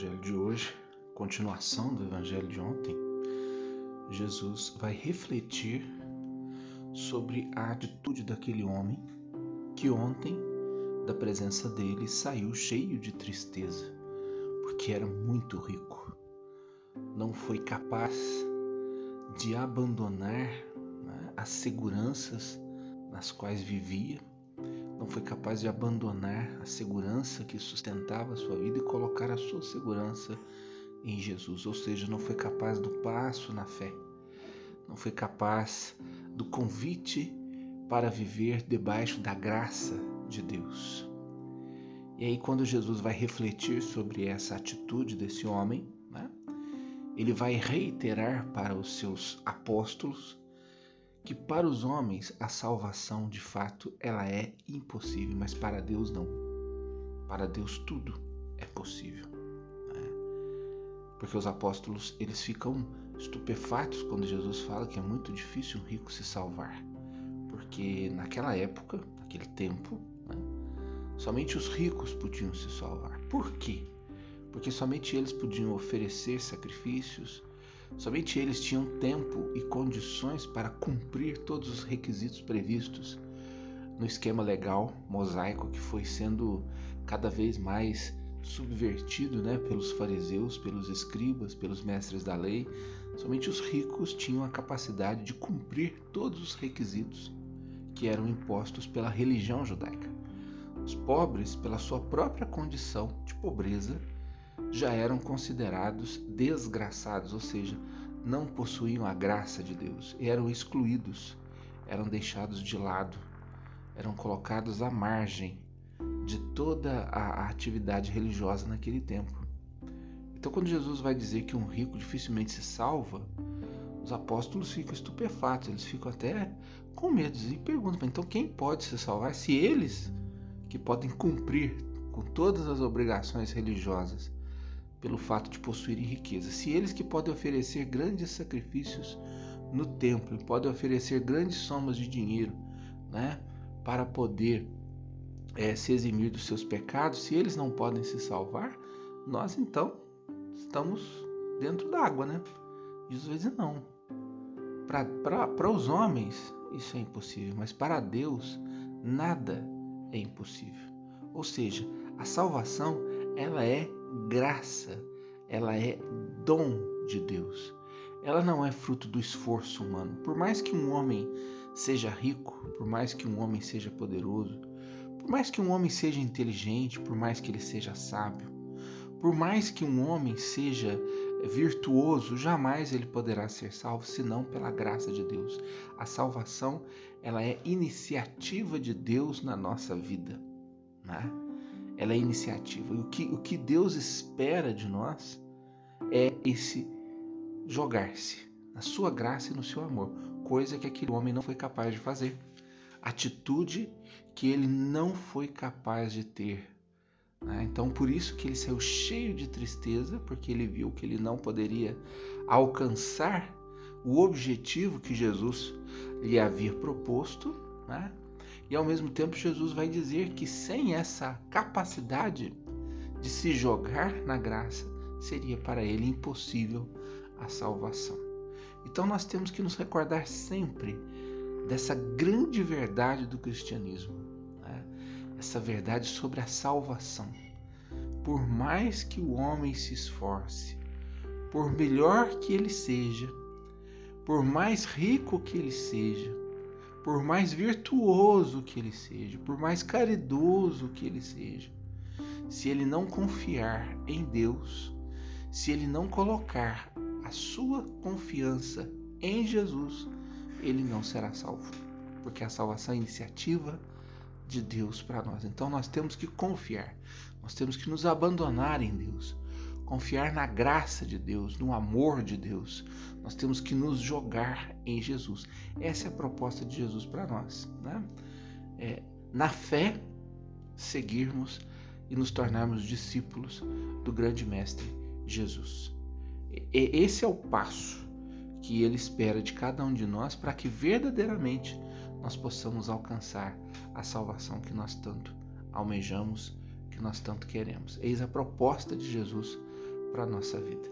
evangelho de hoje, continuação do evangelho de ontem, Jesus vai refletir sobre a atitude daquele homem que ontem, da presença dele, saiu cheio de tristeza, porque era muito rico. Não foi capaz de abandonar né, as seguranças nas quais vivia, não foi capaz de abandonar a segurança que sustentava a sua vida e colocar a sua segurança em Jesus, ou seja, não foi capaz do passo na fé, não foi capaz do convite para viver debaixo da graça de Deus. E aí, quando Jesus vai refletir sobre essa atitude desse homem, né, ele vai reiterar para os seus apóstolos que para os homens a salvação de fato ela é impossível, mas para Deus não. Para Deus tudo é possível. Né? Porque os apóstolos eles ficam estupefatos quando Jesus fala que é muito difícil um rico se salvar, porque naquela época, naquele tempo, né, somente os ricos podiam se salvar. Por quê? Porque somente eles podiam oferecer sacrifícios, Somente eles tinham tempo e condições para cumprir todos os requisitos previstos no esquema legal mosaico que foi sendo cada vez mais subvertido né, pelos fariseus, pelos escribas, pelos mestres da lei. Somente os ricos tinham a capacidade de cumprir todos os requisitos que eram impostos pela religião judaica. Os pobres, pela sua própria condição de pobreza, já eram considerados desgraçados, ou seja, não possuíam a graça de Deus, eram excluídos, eram deixados de lado, eram colocados à margem de toda a atividade religiosa naquele tempo. Então, quando Jesus vai dizer que um rico dificilmente se salva, os apóstolos ficam estupefatos, eles ficam até com medo e perguntam: então quem pode se salvar se eles, que podem cumprir com todas as obrigações religiosas, pelo fato de possuírem riqueza. Se eles que podem oferecer grandes sacrifícios no templo, podem oferecer grandes somas de dinheiro, né, para poder é, se eximir dos seus pecados, se eles não podem se salvar, nós então estamos dentro d'água, né? Jesus dizer não. Para os homens isso é impossível, mas para Deus nada é impossível. Ou seja, a salvação ela é graça, ela é dom de Deus. Ela não é fruto do esforço humano. Por mais que um homem seja rico, por mais que um homem seja poderoso, por mais que um homem seja inteligente, por mais que ele seja sábio, por mais que um homem seja virtuoso, jamais ele poderá ser salvo senão pela graça de Deus. A salvação, ela é iniciativa de Deus na nossa vida, né? Ela é iniciativa. E o que, o que Deus espera de nós é esse jogar-se na sua graça e no seu amor, coisa que aquele homem não foi capaz de fazer. Atitude que ele não foi capaz de ter. Né? Então, por isso que ele saiu cheio de tristeza, porque ele viu que ele não poderia alcançar o objetivo que Jesus lhe havia proposto, né? E ao mesmo tempo, Jesus vai dizer que sem essa capacidade de se jogar na graça, seria para ele impossível a salvação. Então nós temos que nos recordar sempre dessa grande verdade do cristianismo, né? essa verdade sobre a salvação. Por mais que o homem se esforce, por melhor que ele seja, por mais rico que ele seja, por mais virtuoso que ele seja, por mais caridoso que ele seja, se ele não confiar em Deus, se ele não colocar a sua confiança em Jesus, ele não será salvo, porque a salvação é a iniciativa de Deus para nós. Então nós temos que confiar, nós temos que nos abandonar em Deus, confiar na graça de Deus, no amor de Deus. Nós temos que nos jogar em Jesus. Essa é a proposta de Jesus para nós. Né? É, na fé, seguirmos e nos tornarmos discípulos do grande Mestre Jesus. E, esse é o passo que ele espera de cada um de nós para que verdadeiramente nós possamos alcançar a salvação que nós tanto almejamos, que nós tanto queremos. Eis a proposta de Jesus para a nossa vida.